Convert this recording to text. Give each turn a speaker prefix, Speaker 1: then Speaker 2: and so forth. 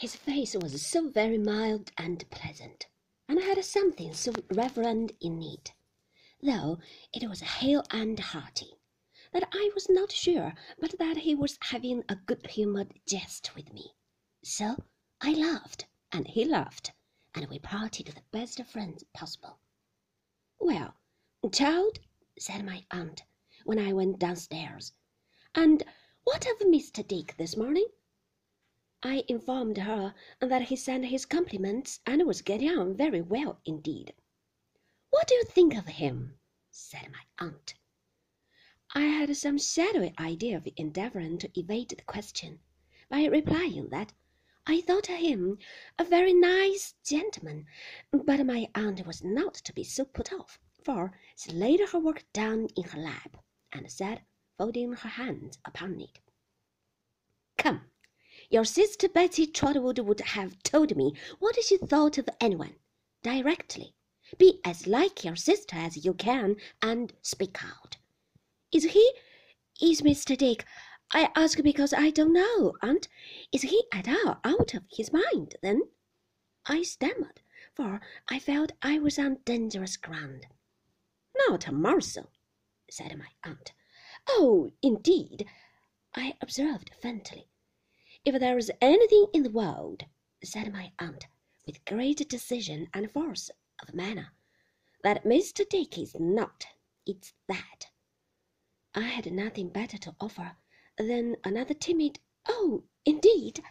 Speaker 1: His face was so very mild and pleasant, and had something so reverend in it, though it was hale and hearty, that I was not sure but that he was having a good humoured jest with me. So I laughed, and he laughed, and we parted the best of friends possible. Well, child, said my aunt, when I went downstairs, and what of Mr. Dick this morning? I informed her that he sent his compliments and was getting on very well indeed. What do you think of him? said my aunt. I had some shadowy idea of endeavouring to evade the question by replying that I thought him a very nice gentleman, but my aunt was not to be so put off, for she laid her work down in her lap and said, folding her hands upon it, Come, your sister Betsy Trotwood would have told me what she thought of anyone, directly. Be as like your sister as you can, and speak out. Is he, is Mr. Dick, I ask because I don't know, aunt, is he at all out of his mind, then? I stammered, for I felt I was on dangerous ground. Not a morsel, said my aunt. Oh, indeed, I observed faintly. If there is anything in the world, said my aunt, with great decision and force of manner, that Mr. Dick is not, it's that. I had nothing better to offer than another timid "Oh, indeed!"